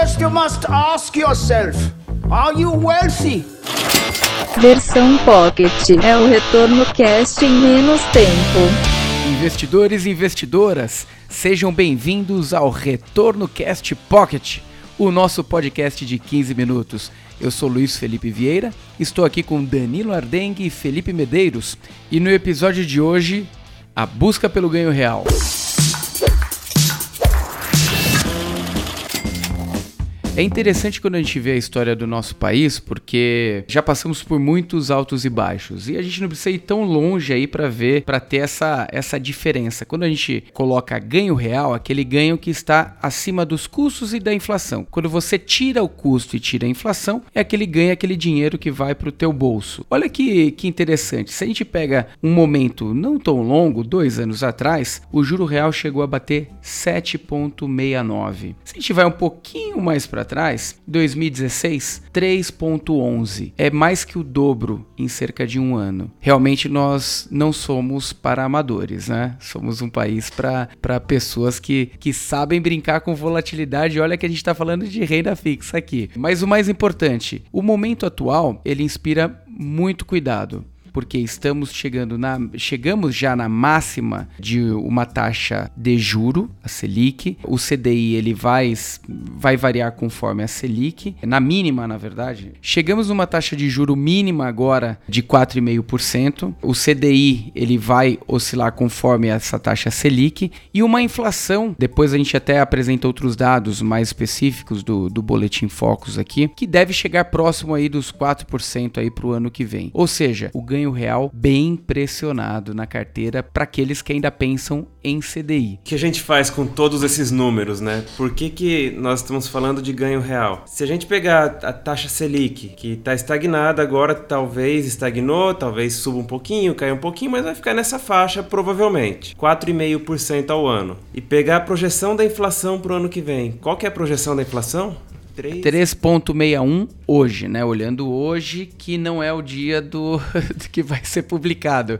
First you must ask yourself, are you wealthy? Versão Pocket é o retorno cast em menos tempo. Investidores e investidoras, sejam bem-vindos ao Retorno Cast Pocket, o nosso podcast de 15 minutos. Eu sou Luiz Felipe Vieira, estou aqui com Danilo Ardengue e Felipe Medeiros, e no episódio de hoje, a busca pelo ganho real. É interessante quando a gente vê a história do nosso país, porque já passamos por muitos altos e baixos e a gente não precisa ir tão longe aí para ver, para ter essa, essa diferença. Quando a gente coloca ganho real, aquele ganho que está acima dos custos e da inflação. Quando você tira o custo e tira a inflação, é aquele ganho, aquele dinheiro que vai para o teu bolso. Olha que, que interessante. Se a gente pega um momento não tão longo, dois anos atrás, o juro real chegou a bater 7,69. Se a gente vai um pouquinho mais para trás, 2016, 3,11. É mais que o dobro em cerca de um ano. Realmente nós não somos para amadores, né? Somos um país para pessoas que, que sabem brincar com volatilidade. Olha que a gente está falando de renda fixa aqui. Mas o mais importante, o momento atual, ele inspira muito cuidado porque estamos chegando na chegamos já na máxima de uma taxa de juro, a Selic. O CDI ele vai vai variar conforme a Selic, na mínima, na verdade. Chegamos numa taxa de juro mínima agora de 4,5%. O CDI ele vai oscilar conforme essa taxa Selic e uma inflação, depois a gente até apresenta outros dados mais específicos do, do boletim Focus aqui, que deve chegar próximo aí dos 4% aí para o ano que vem. Ou seja, o ganho ganho real bem pressionado na carteira para aqueles que ainda pensam em CDI. O que a gente faz com todos esses números, né? Por que, que nós estamos falando de ganho real? Se a gente pegar a taxa Selic, que está estagnada agora, talvez estagnou, talvez suba um pouquinho, caia um pouquinho, mas vai ficar nessa faixa provavelmente, 4,5% ao ano. E pegar a projeção da inflação para o ano que vem. Qual que é a projeção da inflação? 3.61 hoje, né? Olhando hoje, que não é o dia do que vai ser publicado.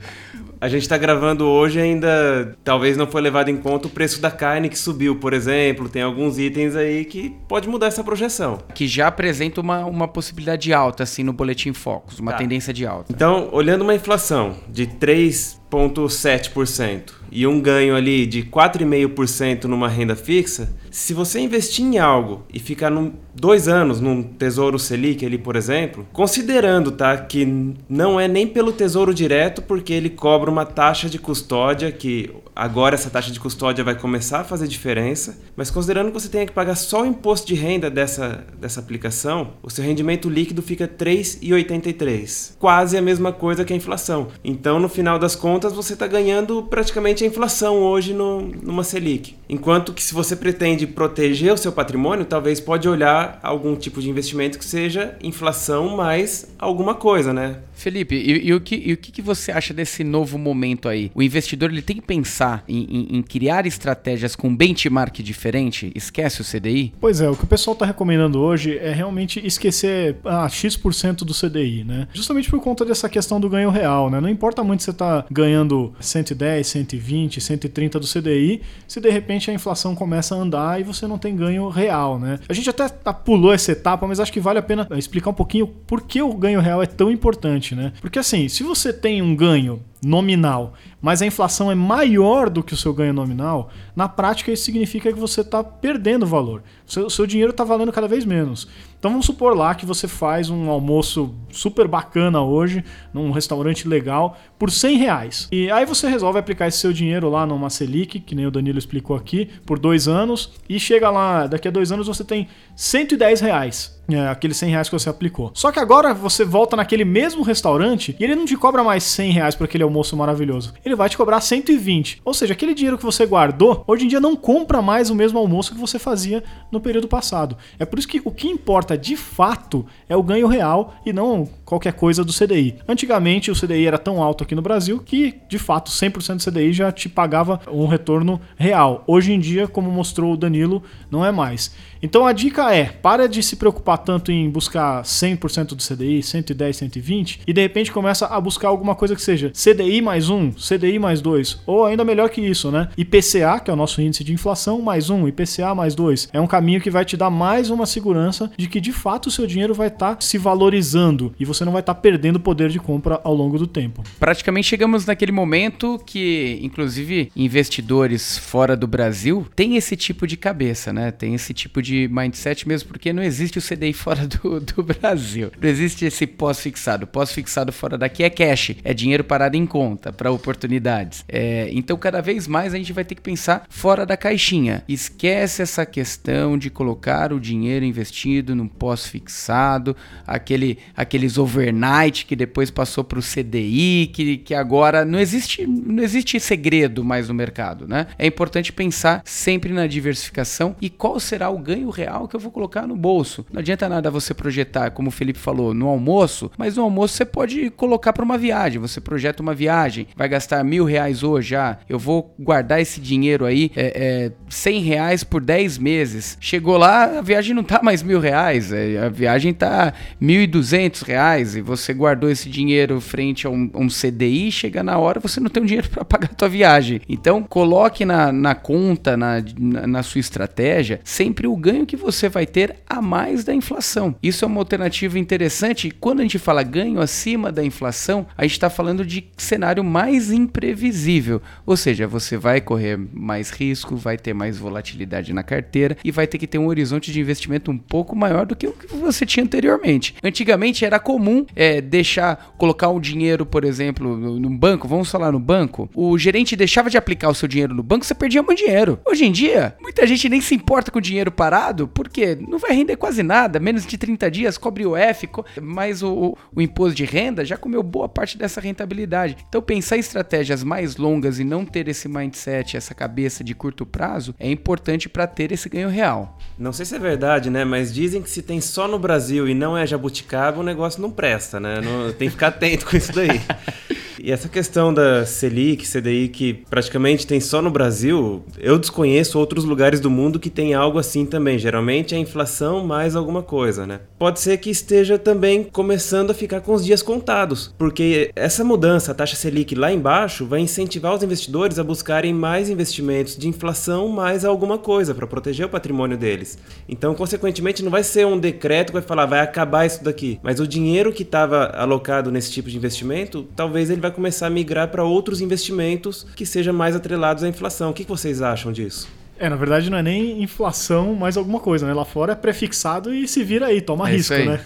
A gente está gravando hoje ainda, talvez não foi levado em conta o preço da carne que subiu, por exemplo. Tem alguns itens aí que pode mudar essa projeção. Que já apresenta uma, uma possibilidade de alta, assim, no Boletim Focus, uma tá. tendência de alta. Então, olhando uma inflação de 3,7% e um ganho ali de 4,5% numa renda fixa, se você investir em algo e ficar num, dois anos num Tesouro Selic ali, por exemplo, considerando tá, que não é nem pelo Tesouro Direto, porque ele cobra uma taxa de custódia, que agora essa taxa de custódia vai começar a fazer diferença, mas considerando que você tenha que pagar só o imposto de renda dessa, dessa aplicação, o seu rendimento líquido fica 3,83. Quase a mesma coisa que a inflação. Então, no final das contas, você está ganhando praticamente a inflação hoje no, numa Selic. Enquanto que se você pretende de proteger o seu patrimônio, talvez pode olhar algum tipo de investimento que seja inflação mais alguma coisa, né? Felipe, e, e, o, que, e o que, você acha desse novo momento aí? O investidor ele tem que pensar em, em, em criar estratégias com benchmark diferente? Esquece o CDI? Pois é, o que o pessoal está recomendando hoje é realmente esquecer ah, X% do CDI, né? Justamente por conta dessa questão do ganho real, né? Não importa muito se você está ganhando 110, 120, 130 do CDI, se de repente a inflação começa a andar e você não tem ganho real, né? A gente até pulou essa etapa, mas acho que vale a pena explicar um pouquinho por que o ganho real é tão importante né? Porque assim, se você tem um ganho nominal, mas a inflação é maior do que o seu ganho nominal, na prática isso significa que você está perdendo valor. O seu, seu dinheiro está valendo cada vez menos. Então vamos supor lá que você faz um almoço super bacana hoje, num restaurante legal, por 100 reais. E aí você resolve aplicar esse seu dinheiro lá numa Selic, que nem o Danilo explicou aqui, por dois anos, e chega lá, daqui a dois anos você tem 110 reais. É, aqueles 100 reais que você aplicou. Só que agora você volta naquele mesmo restaurante e ele não te cobra mais 100 reais por aquele almoço maravilhoso. Ele vai te cobrar 120. Ou seja, aquele dinheiro que você guardou, hoje em dia não compra mais o mesmo almoço que você fazia no período passado. É por isso que o que importa de fato é o ganho real e não qualquer coisa do CDI. Antigamente o CDI era tão alto aqui no Brasil que, de fato, 100% do CDI já te pagava um retorno real. Hoje em dia, como mostrou o Danilo, não é mais. Então a dica é: para de se preocupar tanto em buscar 100% do CDI, 110, 120 e de repente começa a buscar alguma coisa que seja CDI mais um, CDI mais dois, ou ainda melhor que isso, né? IPCA, que é o nosso índice de inflação, mais um, IPCA mais dois. É um caminho que vai te dar mais uma segurança de que de fato o seu dinheiro vai estar tá se valorizando e você não vai estar tá perdendo poder de compra ao longo do tempo. Praticamente chegamos naquele momento que, inclusive, investidores fora do Brasil têm esse tipo de cabeça, né? Tem esse tipo de mindset mesmo, porque não existe o CDI fora do, do Brasil. Não existe esse pós-fixado. Pós-fixado fora daqui é cash, é dinheiro parado em conta para oportunidades. É, então, cada vez mais a gente vai ter que pensar fora da caixinha. Esquece essa questão de colocar o dinheiro investido num pós-fixado, aquele, aqueles overnight que depois passou para o CDI, que, que agora não existe, não existe segredo mais no mercado, né? É importante pensar sempre na diversificação e qual será o ganho real que eu vou colocar no bolso. Não adianta nada você projetar, como o Felipe falou, no almoço, mas no almoço você pode colocar para uma viagem. Você projeta uma viagem, vai gastar mil reais hoje já, eu vou guardar esse dinheiro aí, é, é 100 reais por 10 meses. Chegou lá, a viagem não tá mais mil reais, é, a viagem tá 1.200 reais e você guardou esse dinheiro frente a um, um CDI, chega na hora você não tem um dinheiro para pagar a tua viagem. Então coloque na, na conta, na, na, na sua estratégia, sempre o ganho que você vai ter a mais da inflação. Isso é uma alternativa interessante. Quando a gente fala ganho acima da inflação, a gente está falando de cenário mais imprevisível. Ou seja, você vai correr mais risco, vai ter mais volatilidade na carteira e vai ter que ter um horizonte de investimento um pouco maior do que o que você tinha anteriormente. Antigamente era comum é, deixar, colocar o um dinheiro, por exemplo, no, banco, vamos falar no banco, o gerente deixava de aplicar o seu dinheiro no banco, você perdia muito dinheiro. Hoje em dia, muita gente nem se importa com o dinheiro parado, porque não vai render quase nada, menos de 30 dias, cobre o F, mas o, o imposto de renda já comeu boa parte dessa rentabilidade. Então pensar em estratégias mais longas e não ter esse mindset, essa cabeça de curto prazo, é importante para ter esse ganho real. Não sei se é verdade, né? Mas dizem que se tem só no Brasil e não é jabuticaba, o negócio não presta, né? Não, tem que ficar atento com isso daí. E essa questão da Selic, CDI, que praticamente tem só no Brasil, eu desconheço outros lugares do mundo que tem algo assim também. Geralmente é inflação mais alguma coisa, né? Pode ser que esteja também começando a ficar com os dias contados, porque essa mudança, a taxa Selic lá embaixo, vai incentivar os investidores a buscarem mais investimentos de inflação mais alguma coisa para proteger o patrimônio deles. Então, consequentemente, não vai ser um decreto que vai falar vai acabar isso daqui, mas o dinheiro que estava alocado nesse tipo de investimento, talvez ele vai começar a migrar para outros investimentos que sejam mais atrelados à inflação. O que vocês acham disso? É, na verdade não é nem inflação, mas alguma coisa, né? Lá fora é prefixado e se vira aí, toma é risco, né?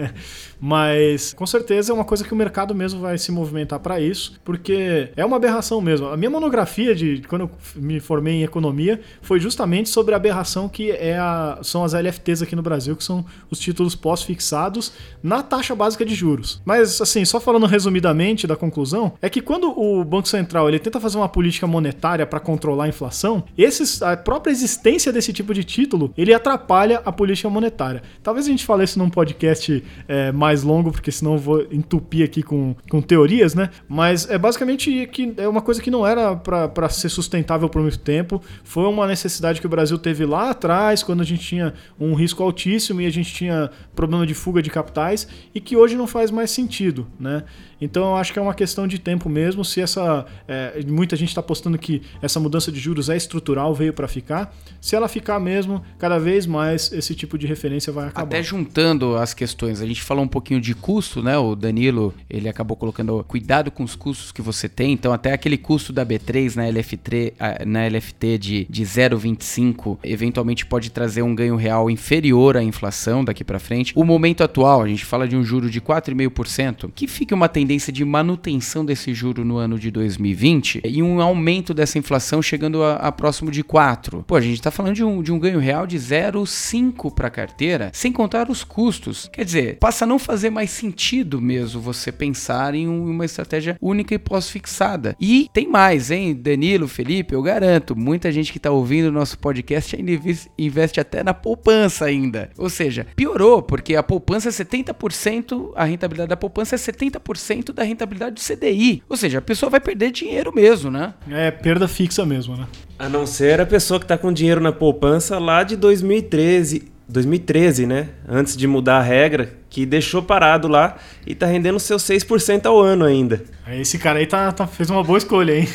Mas com certeza é uma coisa que o mercado mesmo vai se movimentar para isso, porque é uma aberração mesmo. A minha monografia de quando eu me formei em economia foi justamente sobre a aberração que é a, são as LFTs aqui no Brasil, que são os títulos pós-fixados na taxa básica de juros. Mas assim, só falando resumidamente da conclusão, é que quando o Banco Central ele tenta fazer uma política monetária para controlar a inflação, esses, a própria existência desse tipo de título ele atrapalha a política monetária. Talvez a gente fale isso num podcast é, mais mais longo, porque senão eu vou entupir aqui com, com teorias, né? Mas é basicamente que é uma coisa que não era para ser sustentável por muito tempo. Foi uma necessidade que o Brasil teve lá atrás, quando a gente tinha um risco altíssimo e a gente tinha problema de fuga de capitais, e que hoje não faz mais sentido, né? Então eu acho que é uma questão de tempo mesmo. Se essa. É, muita gente está apostando que essa mudança de juros é estrutural, veio para ficar. Se ela ficar mesmo, cada vez mais esse tipo de referência vai acabar. Até juntando as questões, a gente falou um de custo, né? O Danilo ele acabou colocando cuidado com os custos que você tem. Então, até aquele custo da B3 na, LF3, na LFT de, de 0,25 eventualmente pode trazer um ganho real inferior à inflação daqui para frente. O momento atual, a gente fala de um juro de 4,5%, que fica uma tendência tendência de manutenção desse juro no ano de 2020 e um aumento dessa inflação chegando a, a próximo de 4. Pô, a gente está falando de um, de um ganho real de 0,5 para a carteira, sem contar os custos. Quer dizer, passa a não fazer mais sentido mesmo você pensar em uma estratégia única e pós-fixada. E tem mais, hein? Danilo, Felipe, eu garanto, muita gente que está ouvindo o nosso podcast ainda investe até na poupança ainda. Ou seja, piorou, porque a poupança é 70%, a rentabilidade da poupança é 70% 10% da rentabilidade do CDI. Ou seja, a pessoa vai perder dinheiro mesmo, né? É, perda fixa mesmo, né? A não ser a pessoa que está com dinheiro na poupança lá de 2013, 2013, né? Antes de mudar a regra, que deixou parado lá e tá rendendo seus 6% ao ano ainda. Esse cara aí tá, tá, fez uma boa escolha, hein?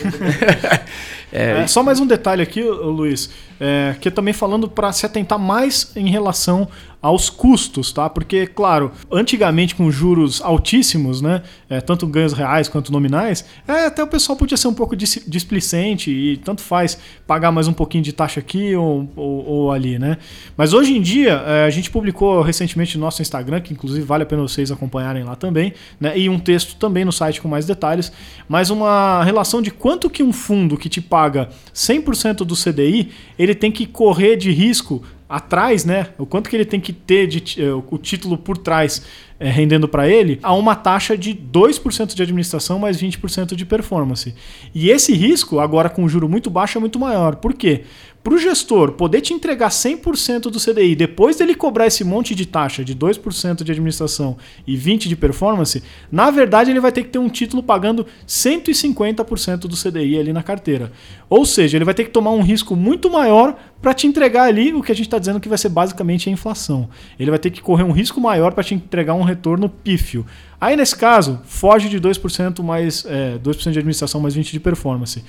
é, é, só mais um detalhe aqui, Luiz, é, que também falando para se atentar mais em relação aos custos, tá? Porque, claro, antigamente com juros altíssimos, né? É, tanto ganhos reais quanto nominais, é, até o pessoal podia ser um pouco displicente e tanto faz pagar mais um pouquinho de taxa aqui ou, ou, ou ali, né? Mas hoje em dia, é, a gente publicou recentemente no nosso Instagram, que inclusive vale a pena vocês acompanharem lá também, né? E um texto também no site com mais detalhes, mas uma relação de quanto que um fundo que te paga 100% do CDI, ele tem que correr de risco atrás, né? O quanto que ele tem que ter de, uh, o título por trás é, rendendo para ele, a uma taxa de 2% de administração mais 20% de performance. E esse risco, agora com um juro muito baixo, é muito maior. Por quê? Para o gestor poder te entregar 100% do CDI, depois dele cobrar esse monte de taxa de 2% de administração e 20% de performance, na verdade ele vai ter que ter um título pagando 150% do CDI ali na carteira. Ou seja, ele vai ter que tomar um risco muito maior para te entregar ali o que a gente está dizendo que vai ser basicamente a inflação. Ele vai ter que correr um risco maior para te entregar um retorno pífio. Aí nesse caso, foge de 2% mais é, 2% de administração mais 20% de performance.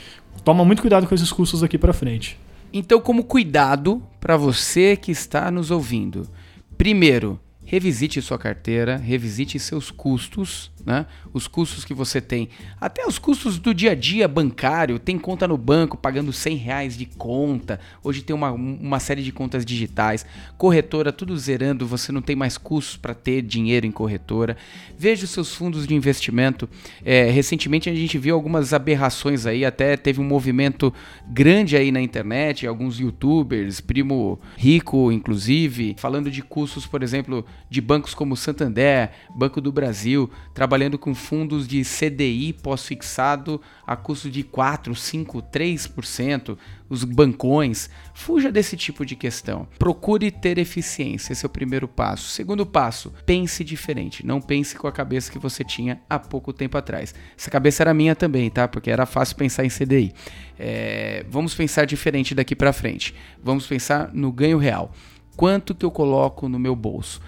Toma muito cuidado com esses custos aqui para frente. Então, como cuidado para você que está nos ouvindo, primeiro, revisite sua carteira, revisite seus custos, né? Os custos que você tem, até os custos do dia a dia bancário, tem conta no banco pagando 100 reais de conta, hoje tem uma, uma série de contas digitais, corretora tudo zerando, você não tem mais custos para ter dinheiro em corretora. Veja os seus fundos de investimento. É, recentemente a gente viu algumas aberrações aí, até teve um movimento grande aí na internet, alguns youtubers, primo rico inclusive, falando de custos, por exemplo, de bancos como Santander, Banco do Brasil, trabalhando com fundos de CDI pós-fixado a custo de 4, 5, 3%, os bancões. Fuja desse tipo de questão. Procure ter eficiência, esse é o primeiro passo. Segundo passo, pense diferente. Não pense com a cabeça que você tinha há pouco tempo atrás. Essa cabeça era minha também, tá? Porque era fácil pensar em CDI. É, vamos pensar diferente daqui para frente. Vamos pensar no ganho real. Quanto que eu coloco no meu bolso?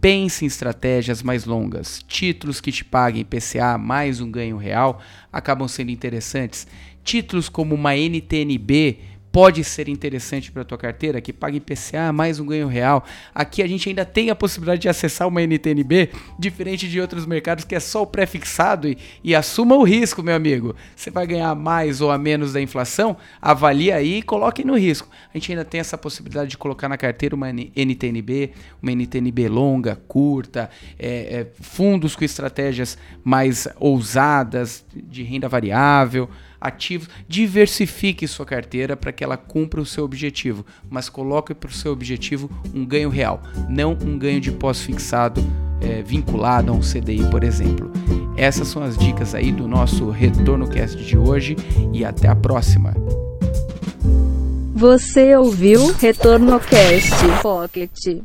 Pense em estratégias mais longas. Títulos que te paguem PCA mais um ganho real acabam sendo interessantes. Títulos como uma NTNB pode ser interessante para tua carteira, que pague IPCA mais um ganho real. Aqui a gente ainda tem a possibilidade de acessar uma NTNB, diferente de outros mercados que é só o pré-fixado e, e, assuma o risco, meu amigo. Você vai ganhar mais ou a menos da inflação? Avalie aí e coloque no risco. A gente ainda tem essa possibilidade de colocar na carteira uma NTNB, uma NTNB longa, curta, é, é, fundos com estratégias mais ousadas de renda variável ativos, diversifique sua carteira para que ela cumpra o seu objetivo, mas coloque para o seu objetivo um ganho real, não um ganho de pós-fixado é, vinculado a um CDI, por exemplo. Essas são as dicas aí do nosso Retorno Cast de hoje e até a próxima. Você ouviu Retorno Cast Pocket.